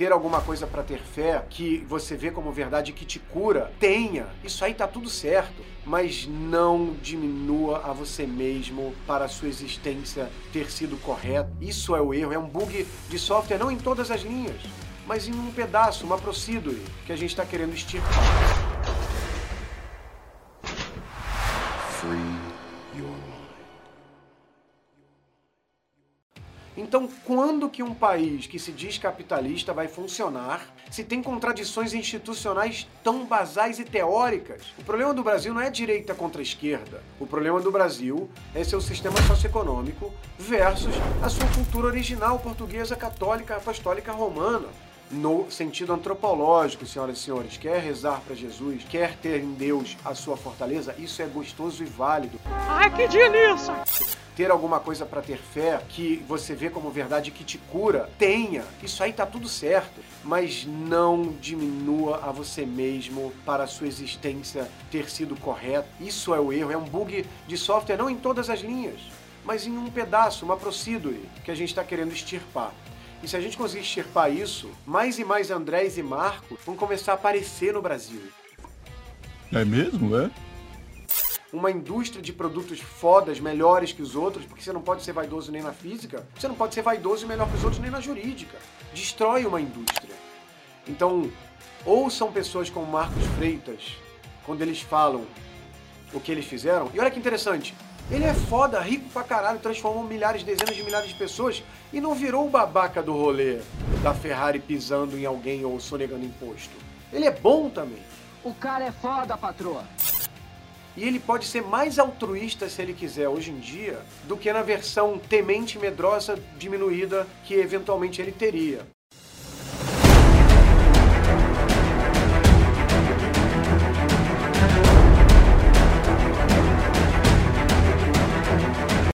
ter alguma coisa para ter fé que você vê como verdade que te cura, tenha. Isso aí tá tudo certo, mas não diminua a você mesmo para a sua existência ter sido correta. Isso é o erro, é um bug de software não em todas as linhas, mas em um pedaço, uma procedure que a gente está querendo extirpar. Free Então, quando que um país que se diz capitalista vai funcionar se tem contradições institucionais tão basais e teóricas? O problema do Brasil não é direita contra esquerda. O problema do Brasil é seu sistema socioeconômico versus a sua cultura original portuguesa, católica, apostólica, romana no sentido antropológico, senhoras e senhores. Quer rezar para Jesus, quer ter em Deus a sua fortaleza, isso é gostoso e válido. Ai, que delícia! Ter alguma coisa para ter fé que você vê como verdade que te cura, tenha. Isso aí tá tudo certo, mas não diminua a você mesmo para a sua existência ter sido correta. Isso é o erro, é um bug de software não em todas as linhas, mas em um pedaço, uma procedure que a gente está querendo extirpar. E se a gente conseguir extirpar isso, mais e mais Andrés e Marco vão começar a aparecer no Brasil. É mesmo, é? Uma indústria de produtos fodas, melhores que os outros, porque você não pode ser vaidoso nem na física, você não pode ser vaidoso e melhor que os outros nem na jurídica. Destrói uma indústria. Então, ouçam pessoas como Marcos Freitas, quando eles falam o que eles fizeram. E olha que interessante, ele é foda, rico pra caralho, transformou milhares, dezenas de milhares de pessoas e não virou o babaca do rolê da Ferrari pisando em alguém ou sonegando imposto. Ele é bom também. O cara é foda, patroa. E ele pode ser mais altruísta se ele quiser hoje em dia do que na versão temente medrosa diminuída que eventualmente ele teria.